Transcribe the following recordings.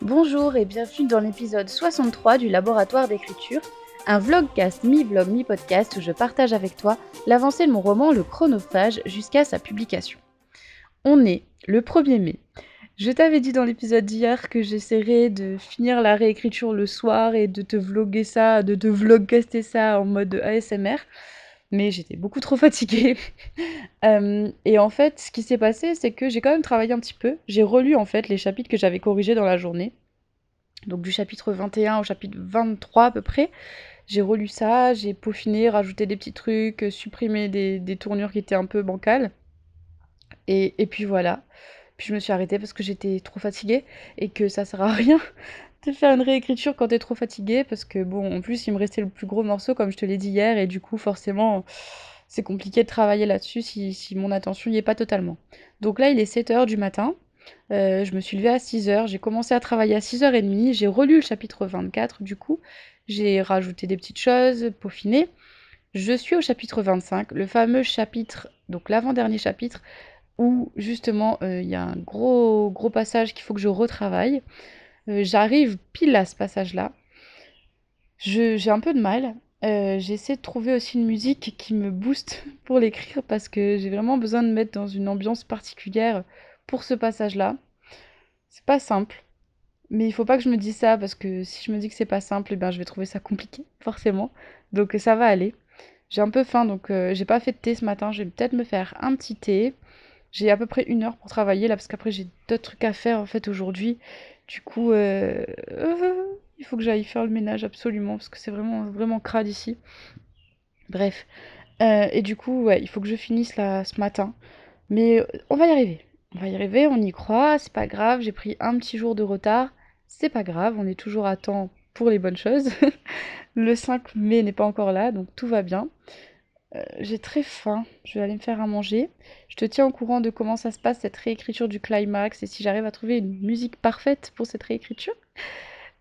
Bonjour et bienvenue dans l'épisode 63 du Laboratoire d'écriture, un vlogcast mi-vlog mi-podcast où je partage avec toi l'avancée de mon roman Le Chronophage jusqu'à sa publication. On est le 1er mai. Je t'avais dit dans l'épisode d'hier que j'essaierais de finir la réécriture le soir et de te vloguer ça, de te vlogcaster ça en mode ASMR mais j'étais beaucoup trop fatiguée. Euh, et en fait, ce qui s'est passé, c'est que j'ai quand même travaillé un petit peu. J'ai relu en fait les chapitres que j'avais corrigés dans la journée. Donc du chapitre 21 au chapitre 23 à peu près. J'ai relu ça, j'ai peaufiné, rajouté des petits trucs, supprimé des, tournures qui étaient un peu bancales. Et, et puis voilà. Puis je me suis arrêtée parce que j'étais trop fatiguée et que ça sert à rien faire une réécriture quand t'es trop fatigué parce que bon, en plus, il me restait le plus gros morceau, comme je te l'ai dit hier, et du coup, forcément, c'est compliqué de travailler là-dessus si, si, mon attention n'y est pas totalement. Donc là, il est 7h du matin. Euh, je me suis levée à 6h, j'ai commencé à travailler à 6h30, j'ai relu le chapitre 24 du coup, j'ai rajouté des petites choses, peaufiné. Je suis au chapitre 25, le fameux chapitre, donc l'avant-dernier chapitre, où justement euh, il y a un gros gros passage qu'il faut que je retravaille. Euh, j'arrive pile à ce passage-là. J'ai un peu de mal. Euh, j'essaie de trouver aussi une musique qui me booste pour l'écrire parce que j'ai vraiment besoin de mettre dans une ambiance particulière pour ce passage-là. C'est pas simple. Mais il faut pas que je me dise ça parce que si je me dis que c'est pas simple, eh ben, je vais trouver ça compliqué, forcément. Donc ça va aller. J'ai un peu faim, donc euh, j'ai pas fait de thé ce matin. Je vais peut-être me faire un petit thé. J'ai à peu près une heure pour travailler là parce qu'après j'ai d'autres trucs à faire en fait aujourd'hui. Du coup, euh, il faut que j'aille faire le ménage absolument parce que c'est vraiment, vraiment crade ici. Bref. Euh, et du coup, ouais, il faut que je finisse là ce matin. Mais on va y arriver. On va y arriver, on y croit, c'est pas grave. J'ai pris un petit jour de retard. C'est pas grave, on est toujours à temps pour les bonnes choses. le 5 mai n'est pas encore là, donc tout va bien. Euh, j'ai très faim, je vais aller me faire à manger. Je te tiens au courant de comment ça se passe cette réécriture du climax et si j'arrive à trouver une musique parfaite pour cette réécriture.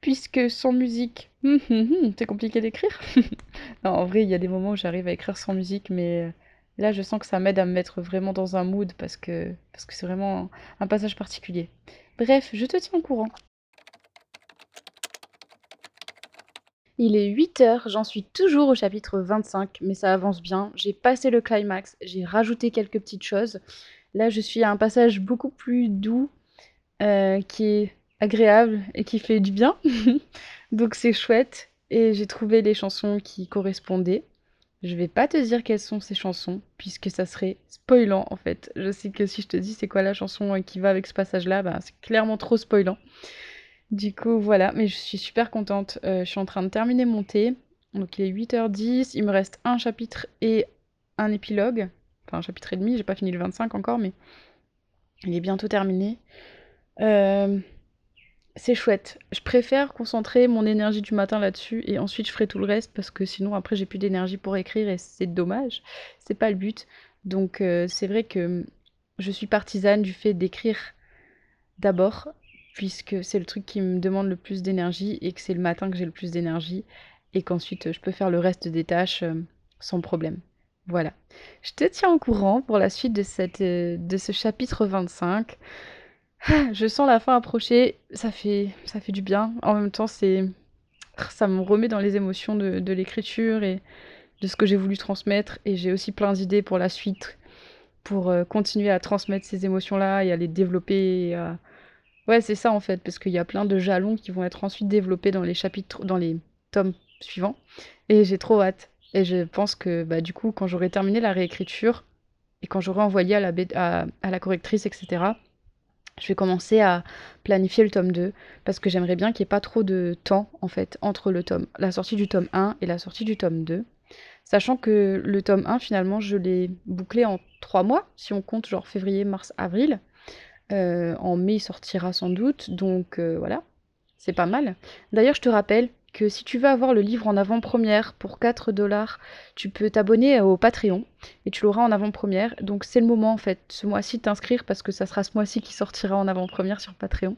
Puisque sans musique, hum, hum, hum, c'est compliqué d'écrire. en vrai, il y a des moments où j'arrive à écrire sans musique, mais euh, là, je sens que ça m'aide à me mettre vraiment dans un mood parce que parce que c'est vraiment un passage particulier. Bref, je te tiens au courant. Il est 8 heures, j'en suis toujours au chapitre 25, mais ça avance bien. J'ai passé le climax, j'ai rajouté quelques petites choses. Là, je suis à un passage beaucoup plus doux, euh, qui est agréable et qui fait du bien. Donc c'est chouette. Et j'ai trouvé les chansons qui correspondaient. Je vais pas te dire quelles sont ces chansons, puisque ça serait spoilant en fait. Je sais que si je te dis c'est quoi la chanson qui va avec ce passage-là, bah, c'est clairement trop spoilant. Du coup, voilà, mais je suis super contente. Euh, je suis en train de terminer mon thé. Donc il est 8h10, il me reste un chapitre et un épilogue. Enfin, un chapitre et demi, j'ai pas fini le 25 encore, mais il est bientôt terminé. Euh, c'est chouette. Je préfère concentrer mon énergie du matin là-dessus et ensuite je ferai tout le reste parce que sinon après j'ai plus d'énergie pour écrire et c'est dommage. C'est pas le but. Donc euh, c'est vrai que je suis partisane du fait d'écrire d'abord puisque c'est le truc qui me demande le plus d'énergie et que c'est le matin que j'ai le plus d'énergie et qu'ensuite je peux faire le reste des tâches euh, sans problème. Voilà. Je te tiens au courant pour la suite de, cette, euh, de ce chapitre 25. Ah, je sens la fin approcher, ça fait, du bien. En même temps, c'est, ça me remet dans les émotions de, l'écriture et de ce que j'ai voulu transmettre. Et j'ai aussi plein d'idées pour la suite, pour euh, continuer à transmettre ces émotions-là et à les développer, Ouais, c'est ça en fait, parce qu'il y a plein de jalons qui vont être ensuite développés dans les chapitres, dans les tomes suivants. Et j'ai trop hâte. Et je pense que bah, du coup, quand j'aurai terminé la réécriture et quand j'aurai envoyé à la, correctrice, etc., je vais commencer à planifier le tome 2 parce que j'aimerais bien qu'il n'y ait pas trop de temps en fait entre le la sortie du tome 1 et la sortie du tome 2. Sachant que le tome 1, finalement, je l'ai bouclé en 3 mois, si on compte genre février, mars, avril. Euh, en mai, il sortira sans doute, donc euh, voilà, c'est pas mal. D'ailleurs, je te rappelle que si tu veux avoir le livre en avant-première pour 4 dollars, tu peux t'abonner au Patreon et tu l'auras en avant-première. Donc c'est le moment en fait, ce mois-ci, de t'inscrire parce que ça sera ce mois-ci qui sortira en avant-première sur Patreon.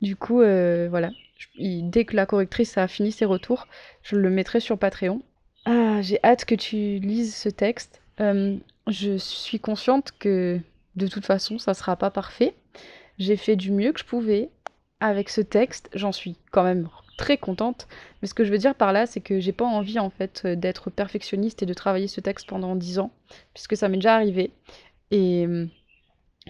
Du coup, euh, voilà, dès que la correctrice a fini ses retours, je le mettrai sur Patreon. Ah, j'ai hâte que tu lises ce texte. je suis consciente que de toute façon, ça sera pas parfait. J'ai fait du mieux que je pouvais avec ce texte. J'en suis quand même très contente. Mais ce que je veux dire par là, c'est que j'ai pas envie en fait d'être perfectionniste et de travailler ce texte pendant 10 ans, puisque ça m'est déjà arrivé. Et hum,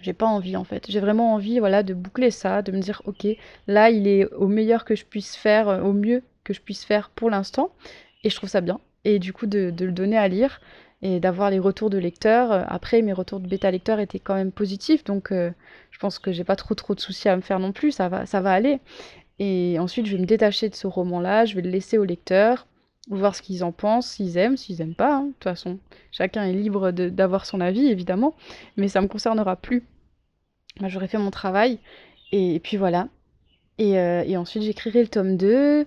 j'ai pas envie en fait. J'ai vraiment envie voilà, de boucler ça, de me dire ok, là il est au meilleur que je puisse faire, euh, au mieux que je puisse faire pour l'instant. Et je trouve ça bien. Et du coup de, le donner à lire et d'avoir les retours de lecteurs. Euh, après, mes retours de bêta lecteurs étaient quand même positifs, donc euh, je pense que j'ai pas trop trop de soucis à me faire non plus, ça va, ça va aller. Et ensuite, je vais me détacher de ce roman-là, je vais le laisser aux lecteurs, voir ce qu'ils en pensent, s'ils aiment, s'ils aiment pas. Hein. De toute façon, chacun est libre d'avoir son avis, évidemment, mais ça me concernera plus. J'aurai fait mon travail, et, puis voilà. Et, euh, et ensuite, j'écrirai le tome 2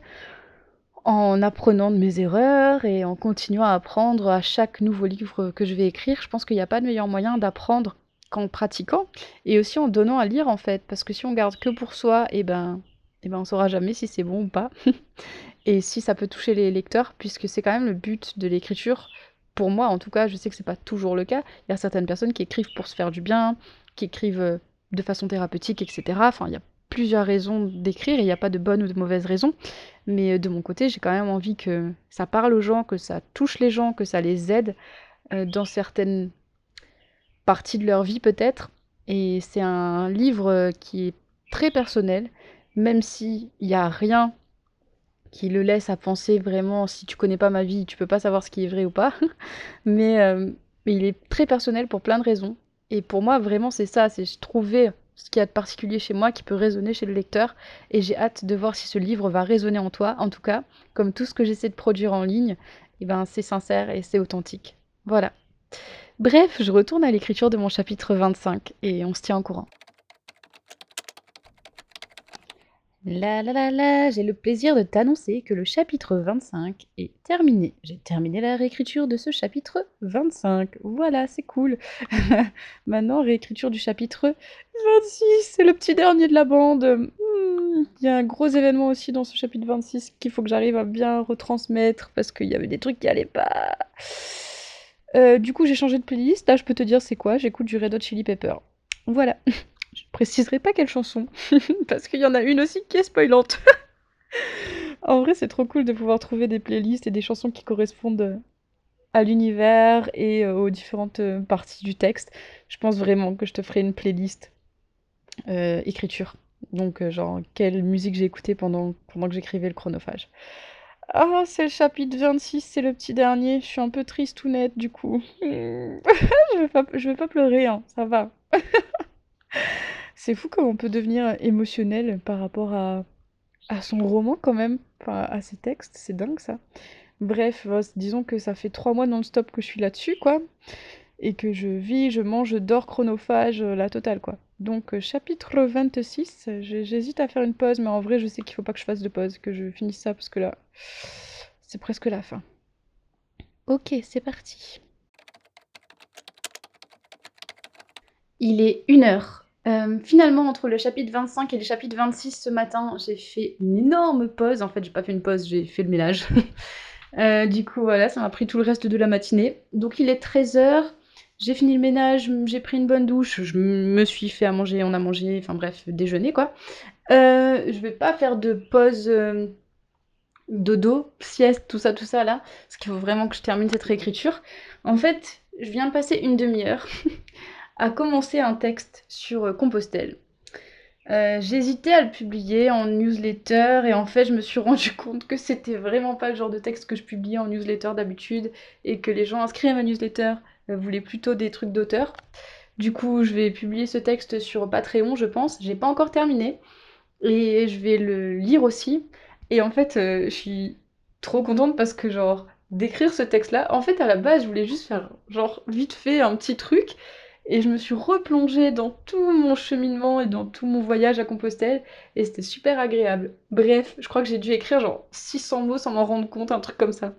en apprenant de mes erreurs et en continuant à apprendre à chaque nouveau livre que je vais écrire. Je pense qu'il n'y a pas de meilleur moyen d'apprendre qu'en pratiquant et aussi en donnant à lire en fait. Parce que si on garde que pour soi, et eh ben et eh ben on saura jamais si c'est bon ou pas. et si ça peut toucher les lecteurs, puisque c'est quand même le but de l'écriture. Pour moi, en tout cas, je sais que c'est pas toujours le cas. Il y a certaines personnes qui écrivent pour se faire du bien, qui écrivent euh, de façon thérapeutique, etc. Enfin, il y a plusieurs raisons d'écrire il n'y a pas de bonne ou de mauvaise raison. Mais euh, de mon côté, j'ai quand même envie que ça parle aux gens, que ça touche les gens, que ça les aide euh, dans certaines parties de leur vie peut-être. Et c'est un livre qui est très personnel, même s'il n'y a rien qui le laisse à penser vraiment, si tu connais pas ma vie, tu peux pas savoir ce qui est vrai ou pas. mais, euh, mais il est très personnel pour plein de raisons. Et pour moi, vraiment, c'est ça, c'est trouver ce qu'il y a de particulier chez moi qui peut résonner chez le lecteur. Et j'ai hâte de voir si ce livre va résonner en toi. En tout cas, comme tout ce que j'essaie de produire en ligne, eh ben, c'est sincère et c'est authentique. Voilà. Bref, je retourne à l'écriture de mon chapitre 25 et on se tient en courant. La la la la, j'ai le plaisir de t'annoncer que le chapitre 25 est terminé. J'ai terminé la réécriture de ce chapitre 25. Voilà, c'est cool. Maintenant, réécriture du chapitre 26, c'est le petit dernier de la bande. Hmm, il y a un gros événement aussi dans ce chapitre 26 qu'il faut que j'arrive à bien retransmettre parce qu'il y avait des trucs qui allaient pas. Euh, du coup, j'ai changé de playlist. Là, je peux te dire c'est quoi. J'écoute du Red Hot Chili Pepper. Voilà. Je préciserai pas quelle chanson, parce qu'il y en a une aussi qui est spoilante. en vrai, c'est trop cool de pouvoir trouver des playlists et des chansons qui correspondent à l'univers et euh, aux différentes euh, parties du texte. Je pense vraiment que je te ferai une playlist euh, écriture. Donc, genre, quelle musique j'ai écoutée pendant, pendant que j'écrivais le chronophage. Ah, c'est le chapitre 26, c'est le petit dernier. Je suis un peu triste ou nette, du coup. je, vais pas, vais pas pleurer, hein, ça va. C'est fou comment on peut devenir émotionnel par rapport à, à son roman quand même, enfin, à ses textes, c'est dingue ça. Bref, euh, disons que ça fait trois mois non-stop que je suis là-dessus, quoi. Et que je vis, je mange, je dors chronophage, euh, la totale, quoi. Donc, euh, chapitre 26, j'hésite à faire une pause, mais en vrai, je sais qu'il faut pas que je fasse de pause, que je finisse ça, parce que là, c'est presque la fin. Ok, c'est parti. Il est une heure. Euh, finalement, entre le chapitre 25 et le chapitre 26 ce matin, j'ai fait une énorme pause. En fait, j'ai pas fait une pause, j'ai fait le ménage. Euh, du coup, voilà, ça m'a pris tout le reste de la matinée. Donc, il est 13h. J'ai fini le ménage, j'ai pris une bonne douche, je me suis fait à manger, on a mangé, enfin bref, déjeuner quoi. Euh, je vais pas faire de pause dodo, sieste, tout ça, tout ça là, parce qu'il faut vraiment que je termine cette réécriture. En fait, je viens de passer une demi-heure à commencer un texte sur euh, Compostelle. Euh, j'hésitais à le publier en newsletter et en fait je me suis rendu compte que c'était vraiment pas le genre de texte que je publiais en newsletter d'habitude et que les gens inscrits à ma newsletter euh, voulaient plutôt des trucs d'auteur. Du coup je vais publier ce texte sur Patreon je pense, j'ai pas encore terminé et je vais le lire aussi et en fait je suis trop contente parce que genre d'écrire ce texte là, en fait à la base je voulais juste faire genre vite fait un petit truc et je me suis replongée dans tout mon cheminement et dans tout mon voyage à Compostelle. Et c'était super agréable. Bref, je crois que j'ai dû écrire genre 600 mots sans m'en rendre compte, un truc comme ça.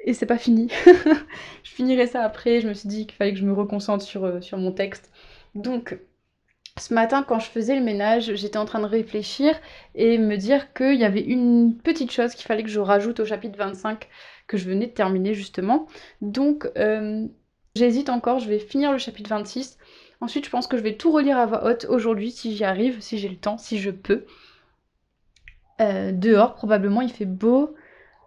Et c'est pas fini. je finirai ça après. Je me suis dit qu'il fallait que je me reconcentre sur, euh, sur mon texte. Donc, ce matin, quand je faisais le ménage, j'étais en train de réfléchir et me dire qu'il y avait une petite chose qu'il fallait que je rajoute au chapitre 25 que je venais de terminer justement. Donc, euh, J'hésite encore, je vais finir le chapitre 26. Ensuite, je pense que je vais tout relire à voix haute aujourd'hui si j'y arrive, si j'ai le temps, si je peux. Euh, dehors, probablement, il fait beau,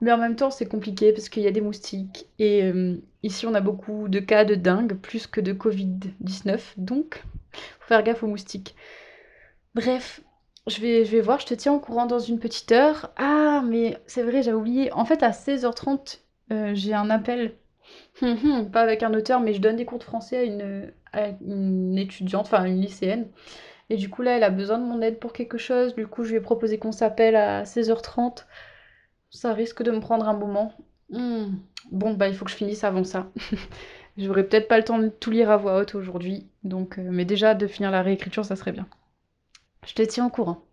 mais en même temps, c'est compliqué parce qu'il y a des moustiques. Et euh, ici, on a beaucoup de cas de dingue, plus que de Covid-19, donc faut faire gaffe aux moustiques. Bref, je vais, voir, je te tiens au courant dans une petite heure. Ah, mais c'est vrai, j'avais oublié. En fait, à 16h30, euh, j'ai un appel. Hum, pas avec un auteur, mais je donne des cours de français à une, à une étudiante, enfin une lycéenne. Et du coup, là, elle a besoin de mon aide pour quelque chose. Du coup, je lui ai proposé qu'on s'appelle à 16h30. Ça risque de me prendre un moment. Hmm. Bon, bah, il faut que je finisse avant ça. J'aurai peut-être pas le temps de tout lire à voix haute aujourd'hui. Donc, euh, mais déjà, de finir la réécriture, ça serait bien. Je te tiens au courant.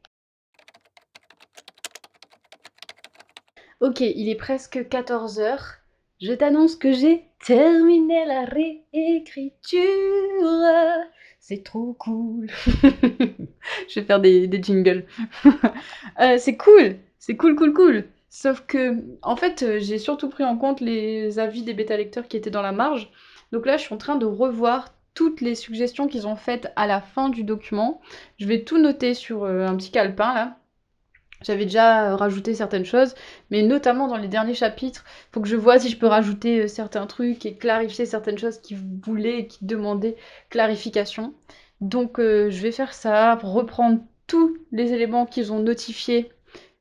Ok, il est presque 14h. Je t'annonce que j'ai terminé la réécriture. C'est trop cool. je vais faire des, jingles. Euh, c'est cool. C'est cool, cool, cool. Sauf que, en fait, euh, j'ai surtout pris en compte les avis des bêta lecteurs qui étaient dans la marge. Donc là, je suis en train de revoir toutes les suggestions qu'ils ont faites à la fin du document. Je vais tout noter sur euh, un petit calepin là. J'avais déjà euh, rajouté certaines choses, mais notamment dans les derniers chapitres, faut que je vois si je peux rajouter certains trucs et clarifier certaines choses qui voulaient et qui demandaient clarification. Donc je vais faire ça, reprendre tous les éléments qu'ils ont notifiés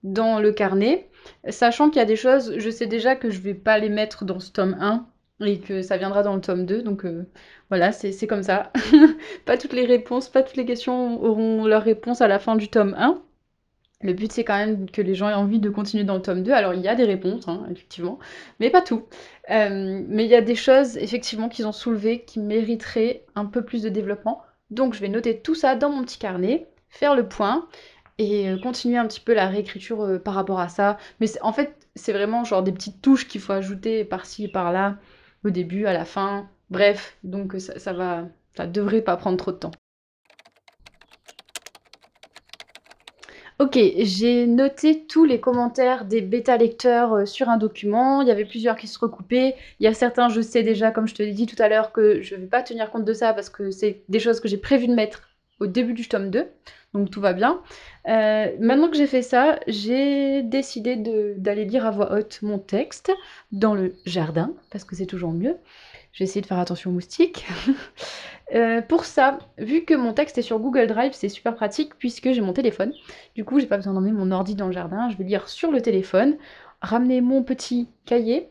dans le carnet Sachant qu'il y a des choses, je sais déjà que je vais pas les mettre dans ce tome 1 et que ça viendra dans le tome 2. Donc euh, voilà, c'est comme ça. pas toutes les réponses, pas toutes les questions auront leur réponse à la fin du tome 1. Le but, c'est quand même que les gens aient envie de continuer dans le tome 2. Alors, il y a des réponses, hein, effectivement, mais pas tout. Euh, mais il y a des choses, effectivement, qu'ils ont soulevées qui mériteraient un peu plus de développement. Donc, je vais noter tout ça dans mon petit carnet, faire le point, et euh, continuer un petit peu la réécriture euh, par rapport à ça. Mais en fait, c'est vraiment genre des petites touches qu'il faut ajouter par-ci et par-là, au début, à la fin. Bref, donc ça, ça devrait pas prendre trop de temps. Ok, j'ai noté tous les commentaires des bêta lecteurs euh, sur un document. Il y avait plusieurs qui se recoupaient. Il y a certains, je sais déjà, comme je te l'ai dit tout à l'heure, que je ne vais pas tenir compte de ça parce que c'est des choses que j'ai prévu de mettre au début du tome 2 donc tout va bien. Euh, maintenant que j'ai fait ça, j'ai décidé d'aller lire à voix haute mon texte dans le jardin, parce que c'est toujours mieux. J'ai essayé de faire attention aux moustiques. Euh, pour ça, vu que mon texte est sur Google Drive, c'est super pratique puisque j'ai mon téléphone. Du coup, j'ai pas besoin d'emmener mon ordi dans le jardin. Je vais lire sur le téléphone, ramener mon petit cahier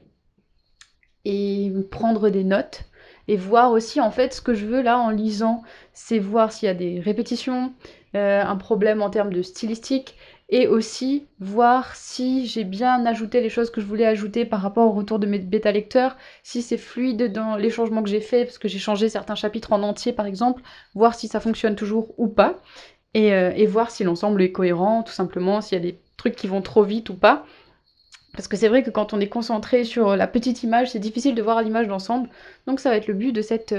et prendre des notes et voir aussi en fait ce que je veux là en lisant, c'est voir s'il y a des répétitions, euh, un problème en termes de stylistique et aussi voir si j'ai bien ajouté les choses que je voulais ajouter par rapport au retour de mes bêta lecteurs, si c'est fluide dans les changements que j'ai faits, parce que j'ai changé certains chapitres en entier par exemple, voir si ça fonctionne toujours ou pas, et, euh, et voir si l'ensemble est cohérent, tout simplement, s'il y a des trucs qui vont trop vite ou pas. Parce que c'est vrai que quand on est concentré sur la petite image, c'est difficile de voir l'image d'ensemble. Donc ça va être le but de cette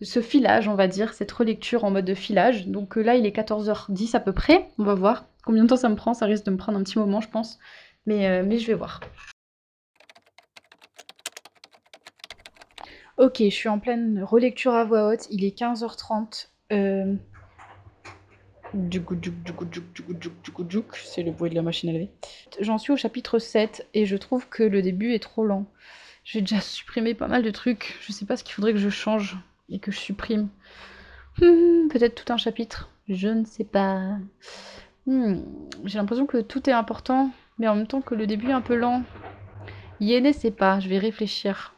ce filage, on va dire, cette relecture en mode de filage. Donc euh, là, il est 14h10 à peu près. On va voir combien de temps ça me prend. Ça risque de me prendre un petit moment, je pense. Mais, euh, je vais voir. Ok, je suis en pleine relecture à voix haute. Il est 15h30. Euh... C'est le bruit de la machine à laver. J'en suis au chapitre 7 et je trouve que le début est trop lent. J'ai déjà supprimé pas mal de trucs. Je sais pas ce qu'il faudrait que je change et que je supprime. Hmm, peut-être tout un chapitre, je ne sais pas. Hmm, j'ai l'impression que tout est important, mais en même temps que le début est un peu lent. Yéné, c'est pas, je vais réfléchir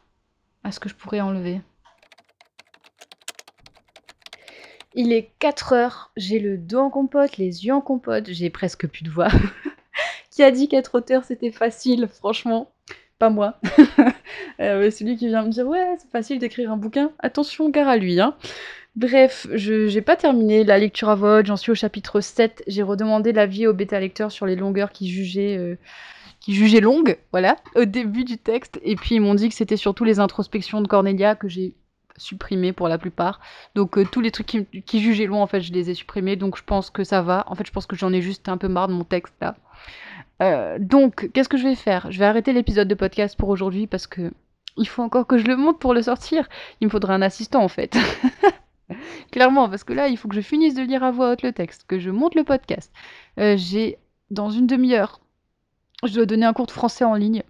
à ce que je pourrais enlever. Il est 4 heures, j'ai le dos en compote, les yeux en compote, j'ai presque plus de voix. qui a dit qu'être auteur c'était facile, franchement? Pas moi. euh, celui qui vient me dire ouais c'est facile d'écrire un bouquin, attention gare à lui. Hein. Bref, je j'ai pas terminé la lecture à voix j'en suis au chapitre 7. J'ai redemandé l'avis au bêta lecteur sur les longueurs qui jugeaient, euh, qui jugeaient longues, voilà, au début du texte. Et puis ils m'ont dit que c'était surtout les introspections de Cornelia que j'ai supprimées pour la plupart. Donc euh, tous les trucs qui, qui jugeaient long, en fait, je les ai supprimés. Donc je pense que ça va. En fait, je pense que j'en ai juste un peu marre de mon texte là. Euh, donc, qu'est-ce que je vais faire? Je vais arrêter l'épisode de podcast pour aujourd'hui parce que il faut encore que je le monte pour le sortir. Il me faudra un assistant en fait. Clairement, parce que là, il faut que je finisse de lire à voix haute le texte, que je monte le podcast. Euh, j'ai dans une demi-heure. Je dois donner un cours de français en ligne.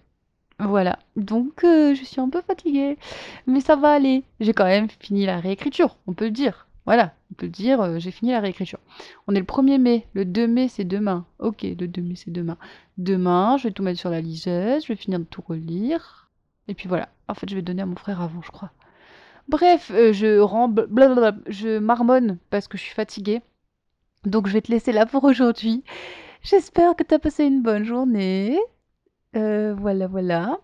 Voilà, donc euh, je suis un peu fatiguée, mais ça va aller. J'ai quand même fini la réécriture, on peut le dire. Voilà, on peut dire, euh, j'ai fini la réécriture. On est le 1er mai, le 2 mai c'est demain. Ok, le 2 mai c'est demain. Demain, je vais tout mettre sur la liseuse, je vais finir de tout relire. Et puis voilà, en fait je vais donner à mon frère avant, je crois. Bref, euh, je rends je marmonne parce que je suis fatiguée. Donc je vais te laisser là pour aujourd'hui. J'espère que tu as passé une bonne journée. Euh, voilà, voilà.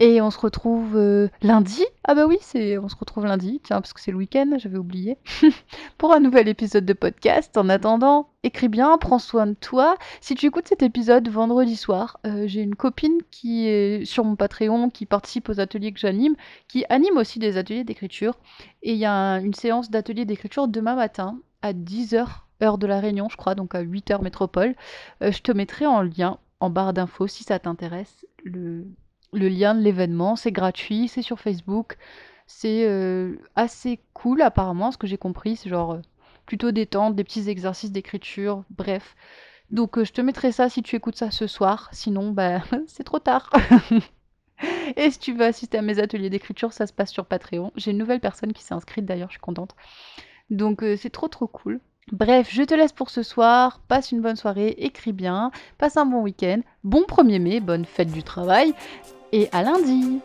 Et on se retrouve euh, lundi. Ah bah oui, c'est on se retrouve lundi, tiens, parce que c'est le week-end, j'avais oublié. pour un nouvel épisode de podcast. En attendant, écris bien, prends soin de toi. Si tu écoutes cet épisode vendredi soir, euh, j'ai une copine qui est sur mon Patreon, qui participe aux ateliers que j'anime, qui anime aussi des ateliers d'écriture. Et il y a une séance d'atelier d'écriture demain matin à 10h heure de la Réunion, je crois, donc à 8h métropole. je te mettrai en lien en barre d'infos si ça t'intéresse. Le, lien de l'événement, c'est gratuit, c'est sur Facebook. C'est euh, assez cool apparemment, ce que j'ai compris. C'est genre euh, plutôt détente, des petits exercices d'écriture, bref. Donc euh, je te mettrai ça si tu écoutes ça ce soir. Sinon, bah, c'est trop tard. Et si tu veux assister à mes ateliers d'écriture, ça se passe sur Patreon. J'ai une nouvelle personne qui s'est inscrite d'ailleurs, je suis contente. Donc c'est trop trop cool. Bref, je te laisse pour ce soir. Passe une bonne soirée, écris bien, passe un bon week-end, bon 1er mai, bonne fête du travail, et à lundi